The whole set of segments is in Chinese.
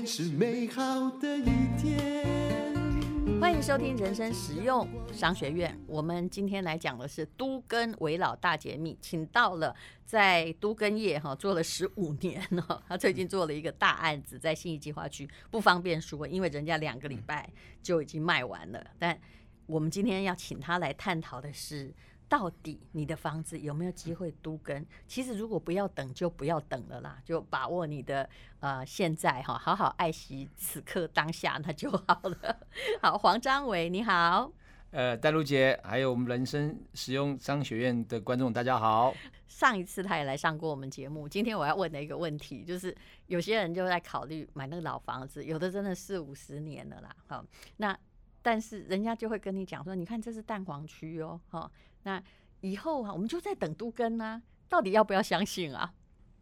是美好的一天。欢迎收听人生实用商学院。我们今天来讲的是都更危老大解密，请到了在都更业哈做了十五年哈，他最近做了一个大案子，在信义计划区，不方便说，因为人家两个礼拜就已经卖完了。但我们今天要请他来探讨的是。到底你的房子有没有机会都跟？其实如果不要等，就不要等了啦，就把握你的呃现在哈，好好爱惜此刻当下，那就好了。好，黄章伟你好，呃，戴璐姐，还有我们人生实用商学院的观众，大家好。上一次他也来上过我们节目，今天我要问的一个问题就是，有些人就在考虑买那个老房子，有的真的四五十年了啦，好，那但是人家就会跟你讲说，你看这是蛋黄区哦，哈。那以后啊，我们就在等都更啊，到底要不要相信啊？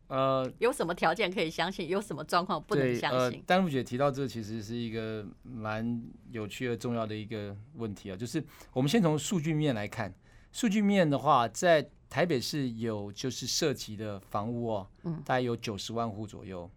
呃，有什么条件可以相信？有什么状况不能相信？呃，戴璐姐提到这，其实是一个蛮有趣而重要的一个问题啊。就是我们先从数据面来看，数据面的话，在台北市有就是涉及的房屋哦，嗯，大概有九十万户左右。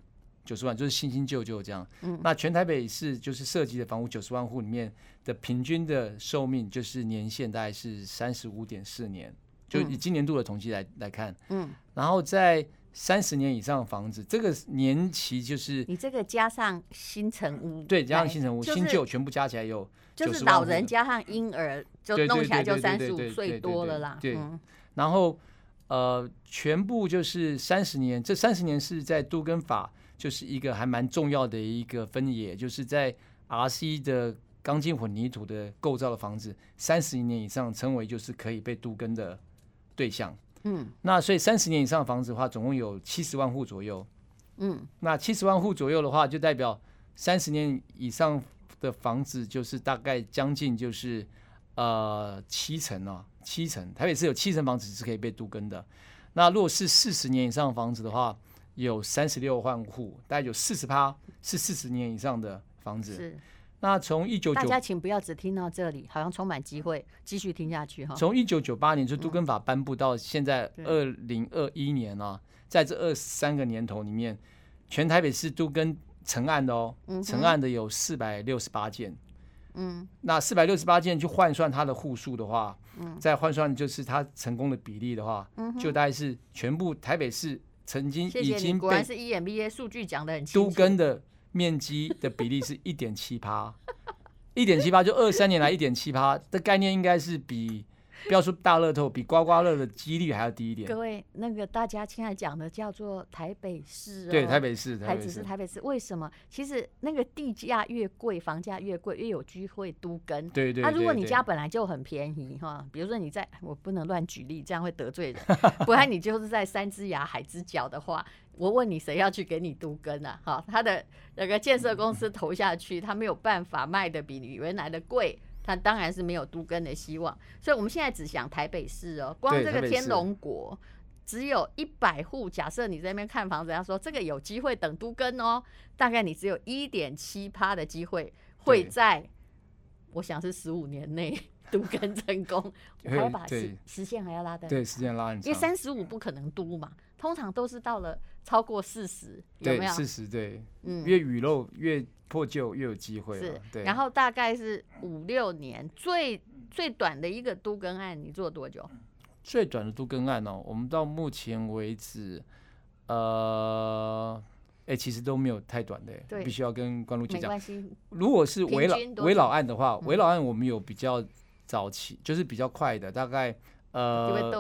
九十万就是新新旧旧这样，嗯，那全台北市就是涉及的房屋九十万户里面的平均的寿命就是年限大概是三十五点四年，就以今年度的统计来来看，嗯，然后在三十年以上的房子，这个年期就是你这个加上新城屋，对，加上新城屋，新旧全部加起来有就是老人加上婴儿就弄起来就三十五岁多了啦，对，然后呃，全部就是三十年，这三十年是在都更法。就是一个还蛮重要的一个分野，就是在 RC 的钢筋混凝土的构造的房子，三十年以上称为就是可以被都根的对象。嗯，那所以三十年以上的房子的话，总共有七十万户左右。嗯，那七十万户左右的话，就代表三十年以上的房子就是大概将近就是呃七成哦，七成。台北市有七成房子是可以被都根的。那如果是四十年以上的房子的话，有三十六万户，大概有四十趴是四十年以上的房子。是，那从一九九，大家请不要只听到这里，好像充满机会，继续听下去哈。从一九九八年就都根法颁布到现在二零二一年啊，在这二三个年头里面，全台北市都更成案的哦，成案的有四百六十八件。嗯，那四百六十八件去换算它的户数的话，嗯，再换算就是它成功的比例的话，嗯，就大概是全部台北市。曾经已经果然是 EMBA 数据讲的很清楚，都根的面积的比例是一点七趴，一点七趴就二三年来一点七趴的概念应该是比。不要说大乐透，比刮刮乐的几率还要低一点。各位，那个大家现在讲的叫做台北市，对，台北市，台北市台北市。为什么？其实那个地价越贵，房价越贵，越有机会都跟。对对。那如果你家本来就很便宜哈，比如说你在，我不能乱举例，这样会得罪人。不然你就是在三只牙海之角的话，我问你谁要去给你都跟啊？哈，他的那个建设公司投下去，他没有办法卖的比你原来的贵。它当然是没有都根的希望，所以我们现在只想台北市哦，光这个天龙国只有一百户。假设你在那边看房子，他说这个有机会等都根哦，大概你只有一点七趴的机会会在，我想是十五年内 都跟成功，还要把时时限还要拉的，对，时间拉很长，因为三十五不可能都嘛，通常都是到了超过四十，有没有？四十对，嗯，越雨漏越。破旧越有机会，是，对。然后大概是五六年，最最短的一个都更案，你做多久？最短的都更案哦，我们到目前为止，呃，哎、欸，其实都没有太短的，对，必须要跟关露姐讲。如果是围老围老案的话，危老案我们有比较早期，嗯、就是比较快的，大概呃，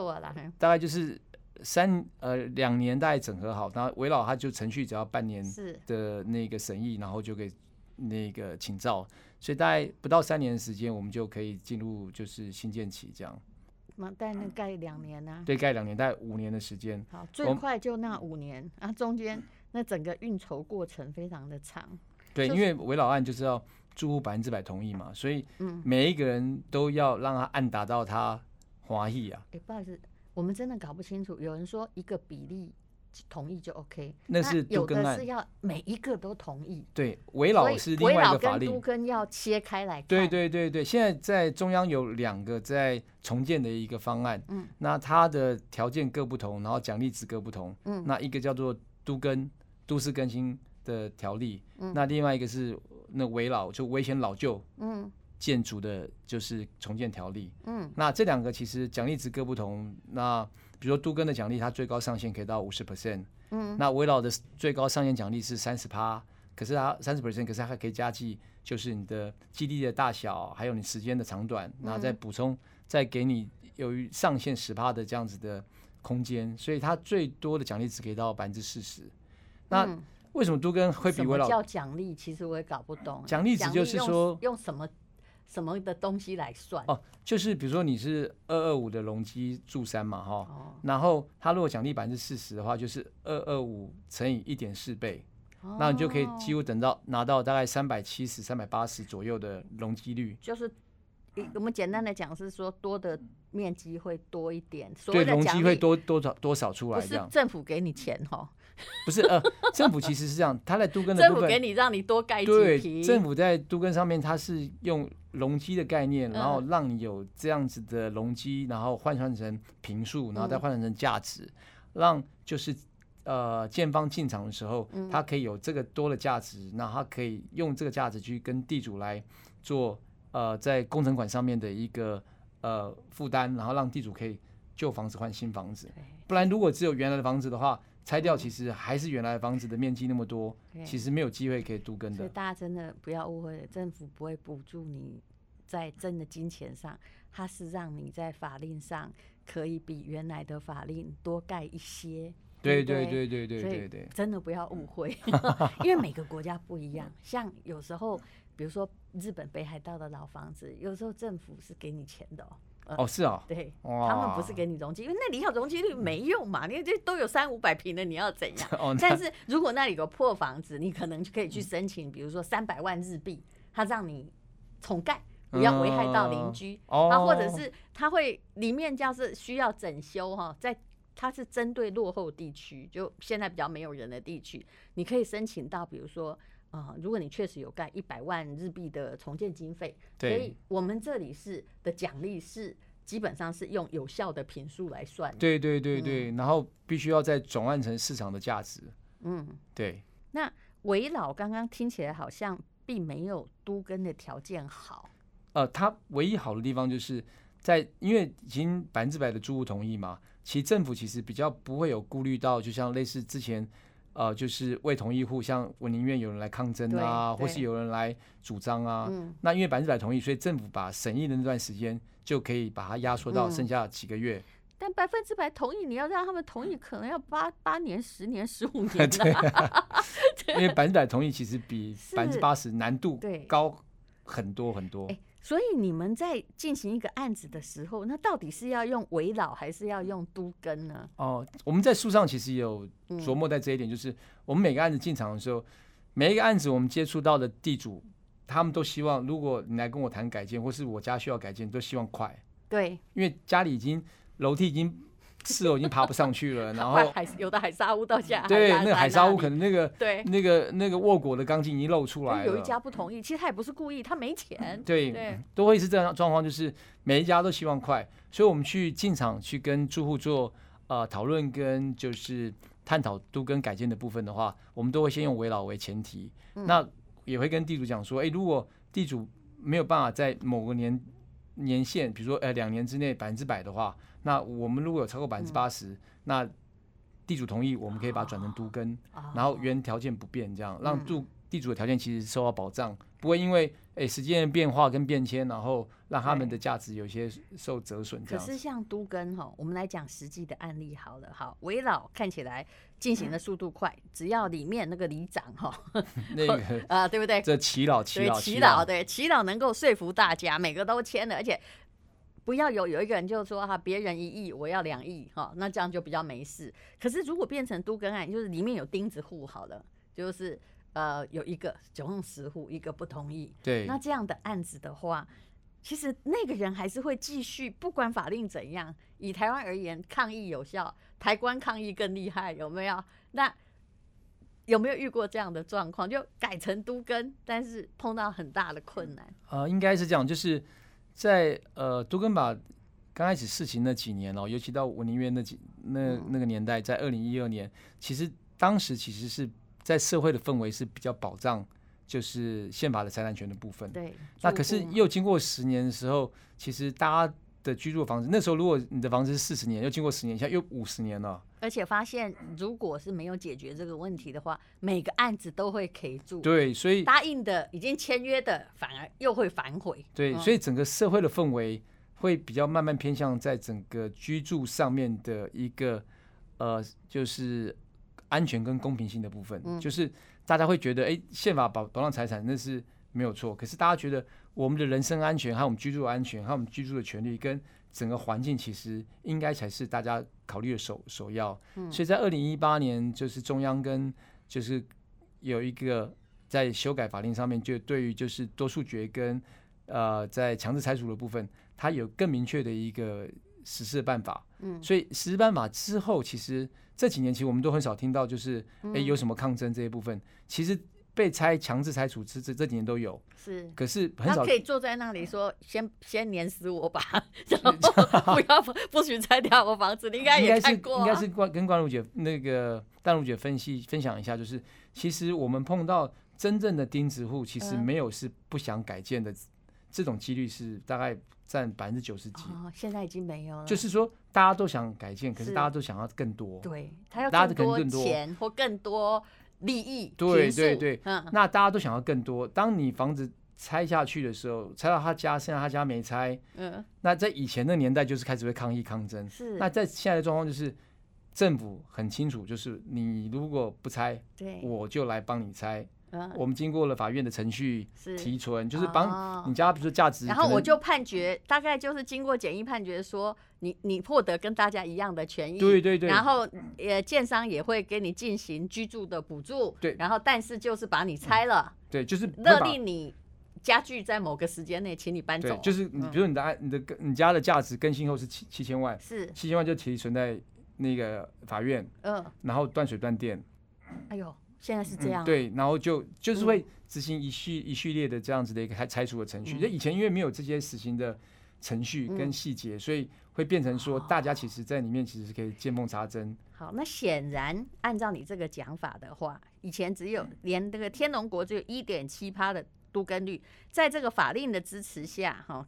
大概就是。三呃两年大概整合好，然后围老他就程序只要半年的那个审议，然后就可以那个请照，所以大概不到三年的时间，我们就可以进入就是新建期这样。那但那盖两年呢、啊？对，盖两年，大概五年的时间。好，最快就那五年，啊，中间那整个运筹过程非常的长。对，因为围老案就是要住户百分之百同意嘛，所以每一个人都要让他按达到他华裔啊。哎、欸，不好意思。我们真的搞不清楚，有人说一个比例同意就 OK，那是都更案，有的是要每一个都同意。对，围老是另外一个法令，都跟要切开来看。对对对对，现在在中央有两个在重建的一个方案，嗯，那它的条件各不同，然后奖励值各不同，嗯，那一个叫做都跟都市更新的条例，嗯那另外一个是那围老就危险老旧嗯建筑的，就是重建条例。嗯那这两个其实奖励值各不同。那比如说都更的奖励，它最高上限可以到五十 percent。嗯，那维老的最高上限奖励是三十趴，可是它三十 percent，可是它还可以加计，就是你的基地的大小，还有你时间的长短，然后再补充，再给你由于上限十趴的这样子的空间，所以它最多的奖励值可以到百分之四十。那嗯为什么都跟会比维老叫奖励？其实我也搞不懂。奖励值就是用说用什么什么的东西来算？哦，就是比如说你是二二五的容积住三嘛，哈，哦然后它如果奖励百分之四十的话，就是二二五乘以一点四倍，那你就可以几乎乎等到拿到大概三百七十、三百八十左右的容积率。就是我们简单的讲是说多的面积会多一点，所对，谓的容积会多多少多少出来不是？政府给你钱哈，不是呃，政府其实是这样，它在都根的部分，政府给你让你多盖几对，政府在都根上面它是用容积的概念，然后嗯让你有这样子的容积，然后换算成平数，然后再换算成价值，让就是呃建方进场的时候，嗯。它可以有这个多的价值，那它可以用这个价值去跟地主来做呃在工程款上面的一个呃负担，然后让地主可以旧房子换新房子。不然如果只有原来的房子的话，拆掉其实还是原来房子的面积那么多，其实没有机会可以都更的。所以大家真的不要误会了，政府不会补助你在真的金钱上，它是让你在法令上可以比原来的法令多盖一些。对对对对对对对对。真的不要误会，因为每个国家不一样。像有时候，比如说日本北海道的老房子，有时候政府是给你钱的哦。哦，是哦，对，他们不是给你容积，因为那里要容积率没用嘛，你这都有三五百平的，你要怎样？哦，但是如果那里有破房子，你可能就可以去申请，比如说三百万日币，他让你重盖，不要危害到邻居。哦，啊，或者是他会里面就是需要整修哈，在它是针对落后地区，就现在比较没有人的地区，你可以申请到，比如说呃，如果你确实有盖一百万日币的重建经费，所以我们这里是的奖励是基本上是用有效的坪数来算的。对对对对，然后必须要再转换成市场的价值。嗯，对，那围老刚刚听起来好像并没有都跟的条件好。呃，它唯一好的地方就是在，因为已经百分之百的住户同意嘛，其实政府其实比较不会有顾虑到，就像类似之前，呃，就是未同意户，像我宁愿有人来抗争啊，或是有人来主张啊，嗯，那因为百分之百同意，所以政府把审议的那段时间就可以把它压缩到嗯剩下几个月。但百分之百同意，你要让他们同意，可能要八八年、十年、十五 年对呢。因为百分之百同意其实比百分之八十难度高很多很多。哎所以你们在进行一个案子的时候，那到底是要用围老还是要用都根呢？哦，我们在书上其实有嗯琢磨在这一点，就是我们每个案子进场的时候，每一个案子我们接触到的地主，他们都希望，如果你来跟我谈改建，或是我家需要改建，都希望快，对，因为家里已经楼梯已经四楼已经爬不上去了，然后海有的海沙屋到现在对那个海沙屋可能能那个对。那个那个卧果的钢筋已经露出来了。有一家不同意，其实他也不是故意，他没钱。对，对都会是这样状况，就是每一家都希望快，所以我们去进场去跟住户做呃讨论跟就是探讨都跟改建的部分的话，我们都会先用围老为前提，嗯那也会跟地主讲说，哎、如果地主没有办法在某个年年限，比如说呃两年之内百分之百的话，那我们如果有超过百分之八十，那地主同意，我们可以把它转成都更。哦然后原条件不变，这样让嗯住地主的条件其实受到保障，不会因为诶时间的变化跟变迁，然后让他们的价值有些受折损。可是像都根哈，我们来讲实际的案例好了。好，围老看起来进行的速度快，只要里面那个里长哈，那个 啊，对不对？这祈老耆对，老祈祷，对，祈老能够说服大家，每个都签了，而且不要有有一个人就说哈，别人一亿，我要两亿哈，那这样就比较没事。可是如果变成都更案，就是里面有钉子户好了，就是呃有一个总共十户，一个不同意，对那这样的案子的话，其实那个人还是会继续，不管法令怎样，以台湾而言，抗议有效，台湾抗议更厉害，有没有？那有没有遇过这样的状况？就改成都更，但是碰到很大的困难。呃，应该是这样，就是在呃都根巴刚开始试行那几年哦，尤其到文林院那几那那个年代，在二零一二年，其实当时其实是在社会的氛围是比较保障，就是宪法的财产权的部分。对。那可是又经过十年的时候，其实大家的居住的房子，那时候如果你的房子是四十年，又经过十年，现在又五十年了。而且发现，如果是没有解决这个问题的话，每个案子都会 K 住。对，所以答应的、已经签约的，反而又会反悔。对，所以整个社会的氛围会比较慢慢偏向在整个居住上面的一个呃，就是安全跟公平性的部分。嗯，就是大家会觉得，哎，宪法保保障财产那是没有错，可是大家觉得我们的人身安全，还有我们居住的安全，还有我们居住的权利跟。整个环境其实应该才是大家考虑的首首要，所以在二零一八年，就是中央跟就是有一个在修改法令上面，就对于就是多数决跟呃在强制拆除的部分，它有更明确的一个实施的办法。嗯，所以实施办法之后，其实这几年其实我们都很少听到就是哎有什么抗争这一部分，其实。被拆、强制拆除，这这这几年都有。是，可是很少。他可以坐在那里说：“先先碾死我吧，然后 不要不许拆掉我房子。”你应该也看过、啊。应该是关跟关如姐那个淡如姐分析分享一下，就是其实我们碰到真正的钉子户，其实没有是不想改建的，嗯、这种几率是大概占百分之九十几。哦，现在已经没有了。就是说，大家都想改建，可是大家都想要更多。对，他要更多钱或更多。利益对对对，嗯，那大家都想要更多。当你房子拆下去的时候，拆到他家，现在他家没拆，嗯，那在以前的年代就是开始会抗议抗争。是，那在现在的状况就是政府很清楚，就是你如果不拆，对，我就来帮你拆。我们经过了法院的程序提存，就是帮你家，比如说价值，然后我就判决，大概就是经过简易判决，说你你获得跟大家一样的权益，对对对，然后呃，建商也会给你进行居住的补助，对，然后但是就是把你拆了，对，就是勒令你家具在某个时间内，请你搬走，就是你比如你的你的你家的价值更新后是七七千万，是。七千万就提存在那个法院，嗯，然后断水断电，哎呦。现在是这样、嗯，对，然后就就是会执行一系一系列的这样子的一个拆拆除的程序。那、嗯、以前因为没有这些实行的程序跟细节，嗯、所以会变成说大家其实在里面其实是可以见缝插针。好，那显然按照你这个讲法的话，以前只有连这个天龙国只有一点七趴的都跟率，在这个法令的支持下，哈，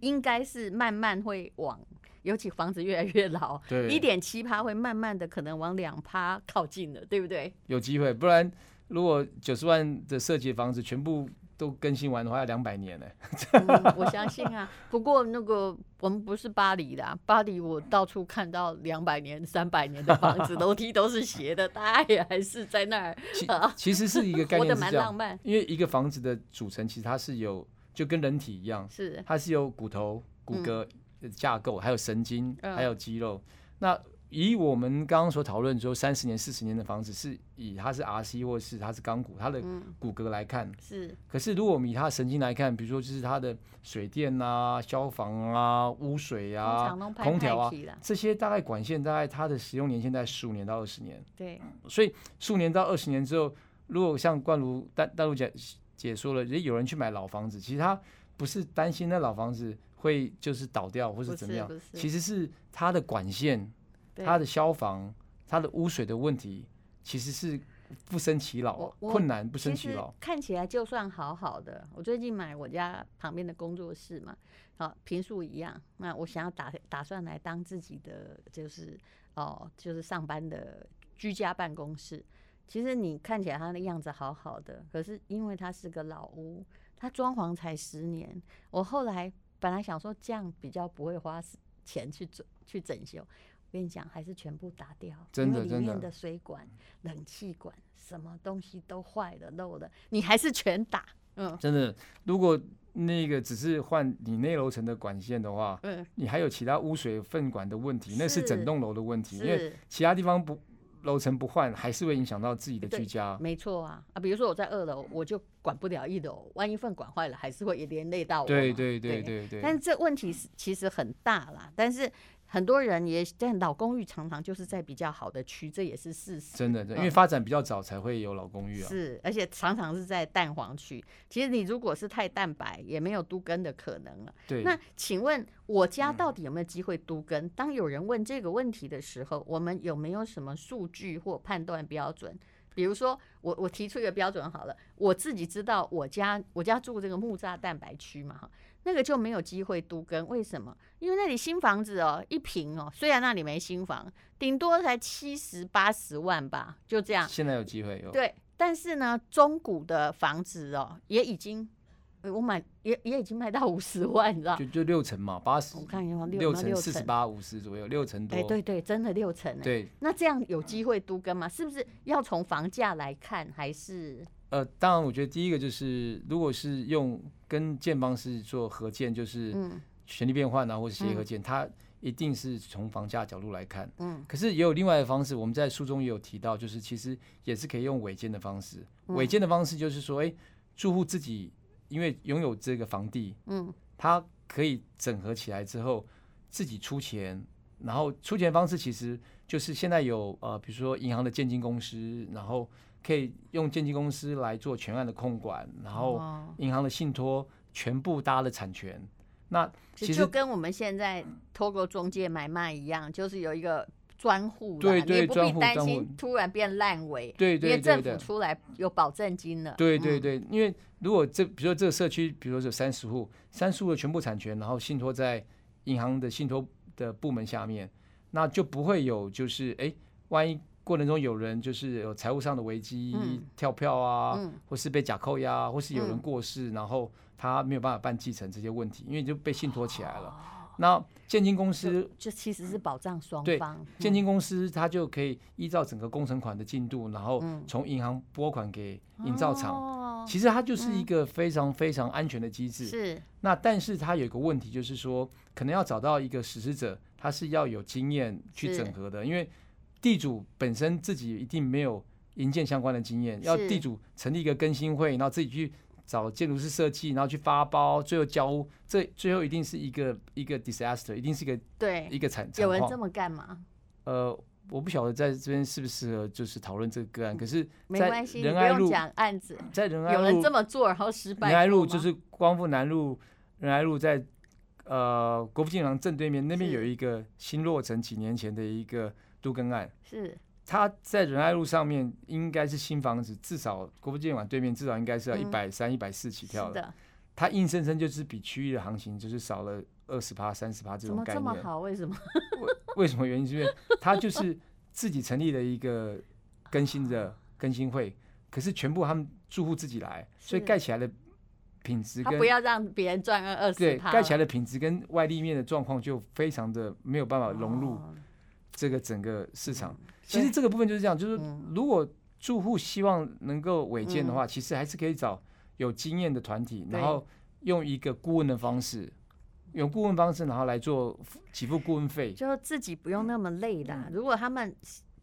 应该是慢慢会往。尤其房子越来越老，对，一点七趴会慢慢的可能往两趴靠近了，对不对？有机会，不然如果九十万的设计房子全部都更新完的话，要两百年呢、嗯。我相信啊，不过那个我们不是巴黎的、啊，巴黎我到处看到两百年、三百年的房子，楼梯都是斜的，大家也还是在那儿。其其实是一个概念是这样，活得蛮浪漫。因为一个房子的组成其实它是有，就跟人体一样，是它是有骨头、骨骼。嗯架构还有神经，还有肌肉。嗯、那以我们刚刚所讨论说，三十年、四十年的房子，是以它是 RC 或是它是钢骨，它的骨骼来看、嗯、是。可是如果我们以它的神经来看，比如说就是它的水电啊、消防啊、污水啊、空调啊，这些大概管线大概它的使用年限在十五年到二十年。对。所以数年到二十年之后，如果像冠如淡如姐姐说了，也有人去买老房子，其实他不是担心那老房子。会就是倒掉或是怎么样？其实是它的管线、它的消防、它的污水的问题，其实是不生其扰，困难不生其扰。看起来就算好好的，我最近买我家旁边的工作室嘛，好平数一样。那我想要打打算来当自己的，就是哦，就是上班的居家办公室。其实你看起来它的样子好好的，可是因为它是个老屋，它装潢才十年，我后来。本来想说这样比较不会花钱去整去整修，我跟你讲，还是全部打掉，真的，因为里面的水管、冷气管什么东西都坏了、漏了，你还是全打。嗯，真的，如果那个只是换你内楼层的管线的话，嗯，你还有其他污水粪管的问题，那是整栋楼的问题，因为其他地方不。楼层不换，还是会影响到自己的居家。没错啊，啊，比如说我在二楼，我就管不了一楼，万一粪管坏了，还是会连累到我。对对对对对，对。但是这问题是其实很大啦，但是。很多人也在老公寓，常常就是在比较好的区，这也是事实。真的，因为发展比较早才会有老公寓啊。是，而且常常是在蛋黄区。其实你如果是太蛋白，也没有都根的可能了。对。那请问我家到底有没有机会都根？嗯。当有人问这个问题的时候，我们有没有什么数据或判断标准比如说，我我提出一个标准好了，我自己知道我家我家住这个木栅蛋白区嘛哈，那个就没有机会都跟，为什么？因为那里新房子哦，一平哦，虽然那里没新房，顶多才七十八十万吧，就这样。现在有机会有。对，但是呢，中古的房子哦，也已经。我买也也已经卖到五十万，你知道？就就六成嘛，八十。我看一下，六成四十八五十左右，六成多。哎，对对，真的六成。对。那这样有机会都跟吗？是不是要从房价来看，还是？呃，当然，我觉得第一个就是，如果是用跟建方式做合建，就是权力变换啊，或者协议合建，它一定是从房价角度来看。嗯。可是也有另外的方式，我们在书中也有提到，就是其实也是可以用违建的方式。违建的方式就是说，哎，住户自己。因为拥有这个房地，嗯，他可以整合起来之后自己出钱，然后出钱方式其实就是现在有呃，比如说银行的建金公司，然后可以用建金公司来做全案的控管，然后银行的信托全部搭了产权，那其实就跟我们现在透过中介买卖一样，就是有一个。专户，对对，你不必担心突然变烂尾，对对对，因为政府出来有保证金了。对对对，因为如果这，比如说这个社区，比如说有三十户，三十户的全部产权，然后信托在银行的信托的部门下面，那就不会有就是哎，万一过程中有人就是有财务上的危机，嗯、跳票啊，嗯、或是被假扣押，或是有人过世，嗯、然后他没有办法办继承这些问题，因为就被信托起来了。哦那建金公司就其实是保障双方。对，建金公司它就可以依照整个工程款的进度，然后从银行拨款给营造厂。其实它就是一个非常非常安全的机制。是。那但是它有一个问题，就是说可能要找到一个实施者，他是要有经验去整合的，因为地主本身自己一定没有营建相关的经验，要地主成立一个更新会，然后自己去。找建筑师设计，然后去发包，最后交屋，这最后一定是一个一个 disaster，一定是一个对一个惨惨有人这么干吗？呃，我不晓得在这边适不适合就是讨论这个个案，可是没关系，仁爱路讲案子，在仁爱路有人这么做然后失败。仁爱路就是光复南路，仁爱路在呃国父纪念堂正对面，那边有一个新落成几年前的一个都更案，是。他在仁爱路上面应该是新房子，至少国父纪念馆对面至少应该是要一百三、一百四起跳的。他硬生生就是比区域的行情就是少了二十趴、三十趴这种概念。怎么这么好？为什么？为 为什么原因？是因为他就是自己成立了一个更新的更新会，可是全部他们住户自己来，所以盖起来的品质跟不要让别人赚个二十。对，盖起来的品质跟外立面的状况就非常的没有办法融入这个整个市场。其实这个部分就是这样，就是如果住户希望能够违建的话，其实还是可以找有经验的团体，然后用一个顾问的方式，用顾问方式，然后来做给付顾问费，就自己不用那么累啦。如果他们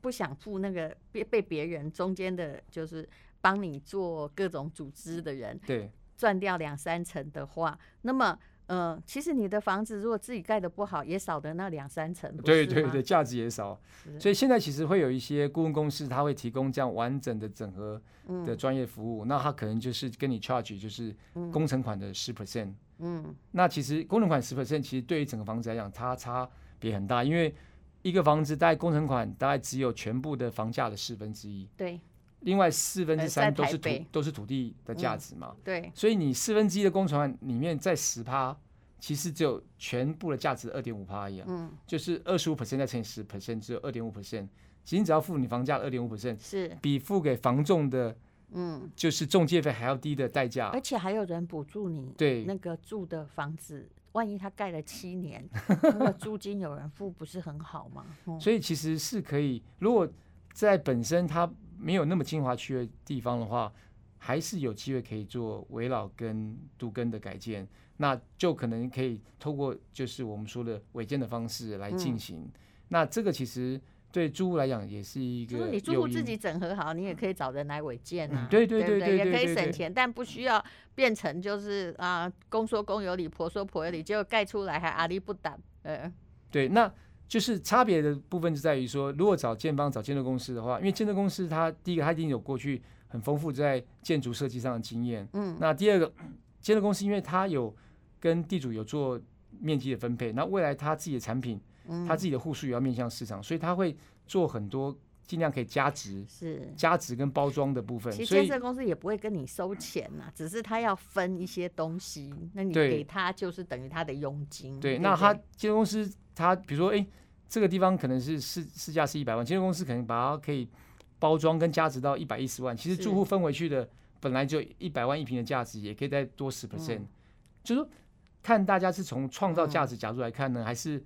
不想付那个被被别人中间的，就是帮你做各种组织的人，对，赚掉两三成的话，那么。嗯，其实你的房子如果自己盖的不好，也少得那两三层。对对对，价值也少。所以现在其实会有一些顾问公司，他会提供这样完整的整合的专业服务。嗯、那他可能就是跟你 charge 就是工程款的十 percent。嗯，那其实工程款十 percent 其实对于整个房子来讲，它差别很大，因为一个房子大概工程款大概只有全部的房价的四分之一。对。另外四分之三都是土都是土地的价值嘛，嗯，对，所以你四分之一的工程案里面在十趴，其实只有全部的价值二点五趴一样，嗯，就是二十五 percent 再乘以十 percent，只有二点五 percent，其实你只要付你房价二点五 percent，是。比付给房仲的，嗯，就是中介费还要低的代价，而且还有人补助你，对，那个住的房子，万一他盖了七年，那个租金有人付，不是很好吗？嗯，所以其实是可以，如果在本身它。没有那么精华区的地方的话，还是有机会可以做围老跟都根的改建，那就可能可以透过就是我们说的违建的方式来进行。嗯、那这个其实对租户来讲也是一个，你租户自己整合好，你也可以找人来违建啊。嗯、对对对对，也可以省钱，但不需要变成就是啊公说公有理，婆说婆有理，结果盖出来还阿里不达。呃，对，那。就是差别的部分就在于说，如果找建方找建筑公司的话，因为建筑公司它第一个它一定有过去很丰富在建筑设计上的经验，嗯，那第二个建筑公司因为它有跟地主有做面积的分配，那未来它自己的产品，它自己的户数也要面向市场，所以它会做很多尽量可以加值，是加值跟包装的部分。其实建设公司也不会跟你收钱呐，只是他要分一些东西，那你给他就是等于他的佣金。对，不那他建设公司他比如说，哎，这个地方可能是市市价是一百万，建设公司可能把它可以包装跟加值到一百一十万。其实住户分回去的本来就一百万一平的价值，也可以再多十 percent。嗯、就是说看大家是从创造价值角度来看呢，嗯、还是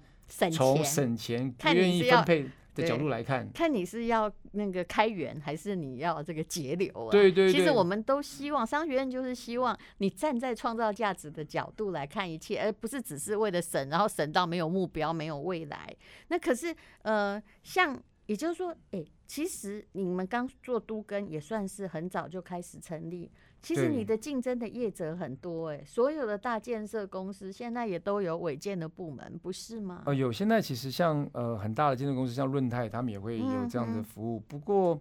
从省钱不愿意分配的角度来看，看你是要那个开源，还是你要这个节流啊？对对对。其实我们都希望商学院就是希望你站在创造价值的角度来看一切，而不是只是为了省，然后省到没有目标、没有未来。那可是呃，像也就是说，哎，其实你们刚做都跟也算是很早就开始成立。其实你的竞争的业者很多哎、欸，所有的大建设公司现在也都有违建的部门，不是吗？呃，有，现在其实像呃很大的建设公司，像润泰，他们也会有这样的服务。嗯、不过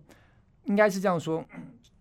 应该是这样说，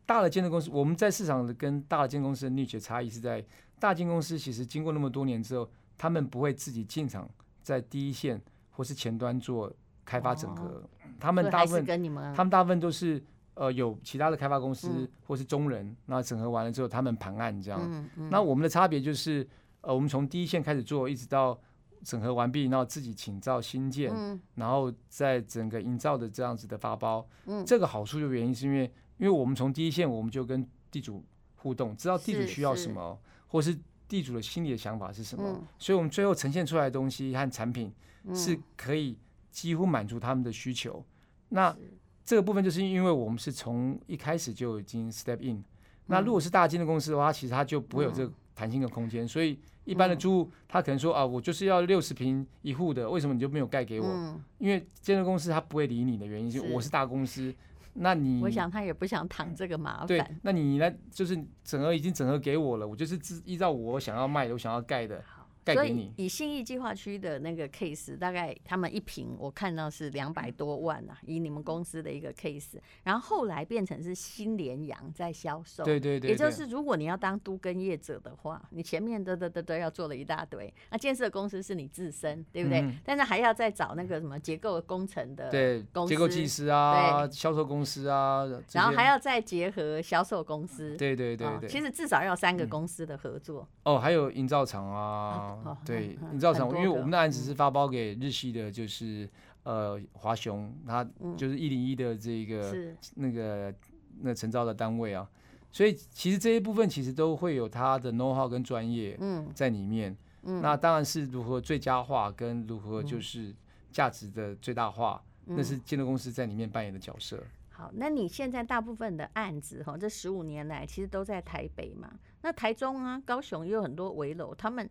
大的建设公司，我们在市场的跟大的建设公司的逆 e 差异是在，大建公司其实经过那么多年之后，他们不会自己进场在第一线或是前端做开发整合，哦、他们大部分跟你们，他们大部分都是。呃，有其他的开发公司或是中人，嗯、那整合完了之后，他们盘案这样。那我们的差别就是，呃，我们从第一线开始做，一直到整合完毕，然后自己请造新建，嗯、然后在整个营造的这样子的发包。嗯、这个好处的原因是因为，因为我们从第一线我们就跟地主互动，知道地主需要什么，或是地主的心里的想法是什么，嗯、所以我们最后呈现出来的东西和产品是可以几乎满足他们的需求。嗯、那这个部分就是因为我们是从一开始就已经 step in，、嗯、那如果是大金的公司的话，其实它就不会有这个弹性的空间，嗯、所以一般的租户他可能说啊，我就是要六十平一户的，为什么你就没有盖给我？嗯、因为建设公司他不会理你的原因是我是大公司，那你我想他也不想淌这个麻烦。对，那你呢？就是整合已经整合给我了，我就是依照我想要卖的，我想要盖的。所以以信义计划区的那个 case，大概他们一瓶我看到是两百多万啊，以你们公司的一个 case，然后后来变成是新联洋在销售，对对对，也就是如果你要当都跟业者的话，你前面的的的的要做了一大堆，那建设公司是你自身，对不对？嗯、但是还要再找那个什么结构工程的对，结构技师啊，销售公司啊，然后还要再结合销售公司，对对对对，其实至少要三个公司的合作。嗯、哦，还有营造厂啊。哦、对，营造厂，因为我们的案子是发包给日系的，就是呃华雄，他就是一零一的这个、嗯、那个那承造的单位啊，所以其实这一部分其实都会有他的 know how 跟专业在里面。嗯、那当然是如何最佳化跟如何就是价值的最大化，嗯、那是建筑公司在里面扮演的角色。好，那你现在大部分的案子哈，这十五年来其实都在台北嘛？那台中啊、高雄也有很多围楼，他们。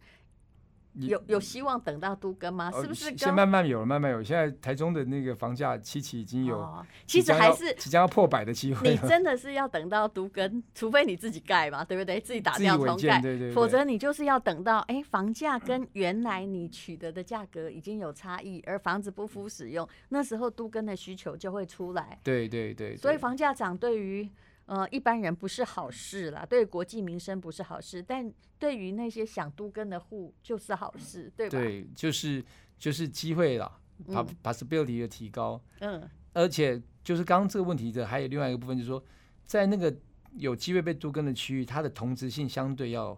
有有希望等到都更吗？是不是？先慢慢有了，慢慢有。现在台中的那个房价七期已经有，其实还是即将要破百的机会。你真的是要等到都更，除非你自己盖嘛，对不对？自己打掉重盖，对对对。否则你就是要等到，哎，房价跟 原来你取得的价格已经有差异，而房子不敷使用，那时候都更的需求就会出来。对对对。所以房价涨对于。呃，一般人不是好事啦，对国计民生不是好事，但对于那些想都跟的户就是好事，对吧？对，就是就是机会啦，把 possibility 的提高。嗯，而且就是刚刚这个问题的还有另外一个部分，就是说，在那个有机会被都跟的区域，它的同质性相对要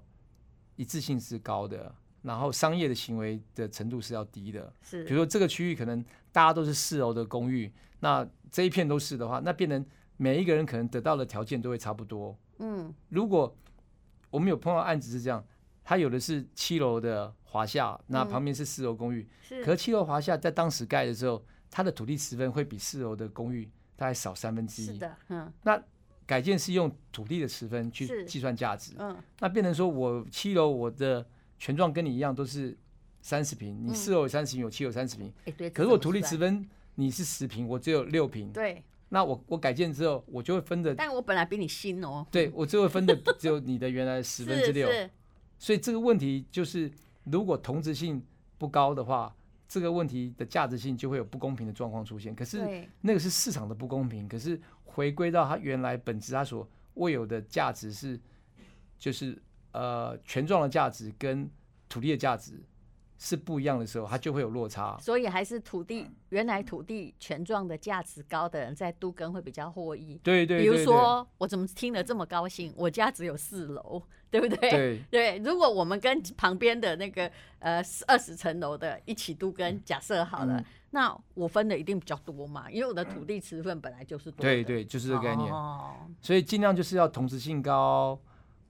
一致性是高的，然后商业的行为的程度是要低的。是，比如说这个区域可能大家都是四楼的公寓，那这一片都是的话，那变成。每一个人可能得到的条件都会差不多。嗯，如果我们有碰到案子是这样，他有的是七楼的华夏，那旁边是四楼公寓。是。可是七楼华夏在当时盖的时候，它的土地十分会比四楼的公寓大概少三分之一。是的，嗯。那改建是用土地的十分去计算价值。嗯。那变成说我七楼我的权状跟你一样都是三十平，你四楼有三十平，我七楼三十平。可是我土地十分你是十平，我只有六平。对。那我我改建之后，我就会分的。但我本来比你新哦。对，我就会分的只有你的原来十分之六。所以这个问题就是，如果同质性不高的话，这个问题的价值性就会有不公平的状况出现。可是那个是市场的不公平。可是回归到它原来本质，它所未有的价值是，就是呃权状的价值跟土地的价值。是不一样的时候，它就会有落差。所以还是土地原来土地权状的价值高的人，在都更会比较获益。对对，对，比如说，我怎么听得这么高兴？我家只有四楼，对不对？对 对。如果我们跟旁边的那个呃二十层楼的一起都跟，假设好了，嗯、那我分的一定比较多嘛，因为我的土地持份本来就是多。对对，就是这个概念。哦、所以尽量就是要同质性高，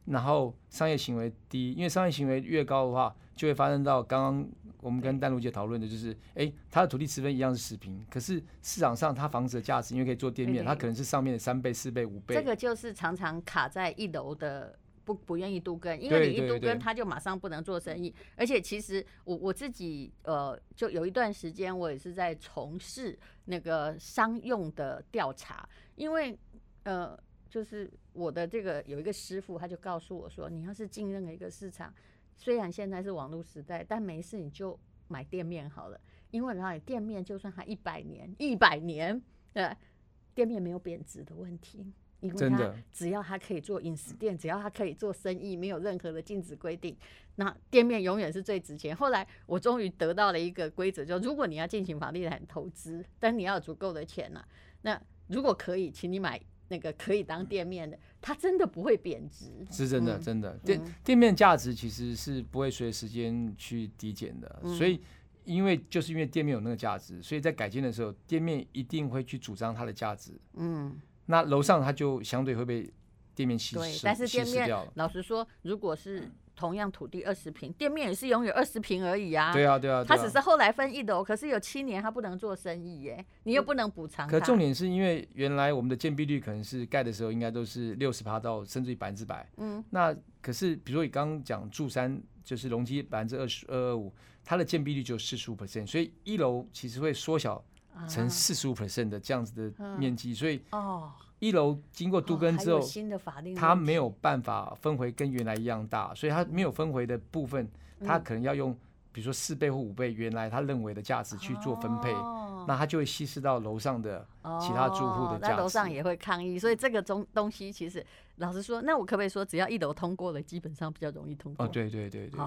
然后商业行为低，因为商业行为越高的话。就会发生到刚刚我们跟丹如姐讨论的，就是哎，它的土地持分一样是十平，可是市场上它房子的价值，因为可以做店面，它可能是上面的三倍、四倍、五倍。这个就是常常卡在一楼的不不愿意都跟，因为你一都跟，他就马上不能做生意。而且其实我我自己呃，就有一段时间我也是在从事那个商用的调查，因为呃，就是我的这个有一个师傅，他就告诉我说，你要是进任何一个市场。虽然现在是网络时代，但没事你就买店面好了，因为然后店面就算它一百年，一百年，对，店面没有贬值的问题，因为它只要它可以做饮食店，只要它可以做生意，没有任何的禁止规定，那店面永远是最值钱。后来我终于得到了一个规则，就如果你要进行房地产投资，但你要有足够的钱呐，那如果可以，请你买。那个可以当店面的，它真的不会贬值，是真的，真的。店店面价值其实是不会随时间去递减的，所以因为就是因为店面有那个价值，所以在改建的时候，店面一定会去主张它的价值，嗯，那楼上它就相对会被店面稀释，对，但是店面老实说，如果是。同样土地二十平，店面也是拥有二十平而已啊。对啊，对啊，他只是后来分一楼，可是有七年他不能做生意耶，你又不能补偿。可重点是因为原来我们的建蔽率可能是盖的时候应该都是六十趴到甚至于百分之百。嗯。那可是比如说你刚刚讲住山就是容积百分之二十二二五，它的建蔽率就四十五 percent，所以一楼其实会缩小成四十五 percent 的这样子的面积，所以哦。一楼经过都根之后，它没有办法分回跟原来一样大，所以它没有分回的部分，它可能要用比如说四倍或五倍原来他认为的价值去做分配，那它就会稀释到楼上的其他住户的价值。那楼上也会抗议，所以这个东东西其实老实说，那我可不可以说，只要一楼通过了，基本上比较容易通过？哦，对对对对，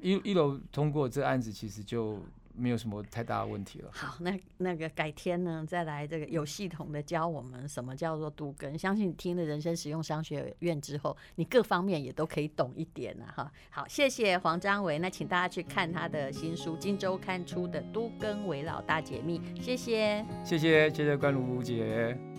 一一楼通过这案子其实就。没有什么太大的问题了。好，那那个改天呢，再来这个有系统的教我们什么叫做都根。相信你听了人生实用商学院之后，你各方面也都可以懂一点了哈。好，谢谢黄章伟，那请大家去看他的新书《金周刊》出的《都根为老大解密》，谢谢，谢谢，谢谢关如姐。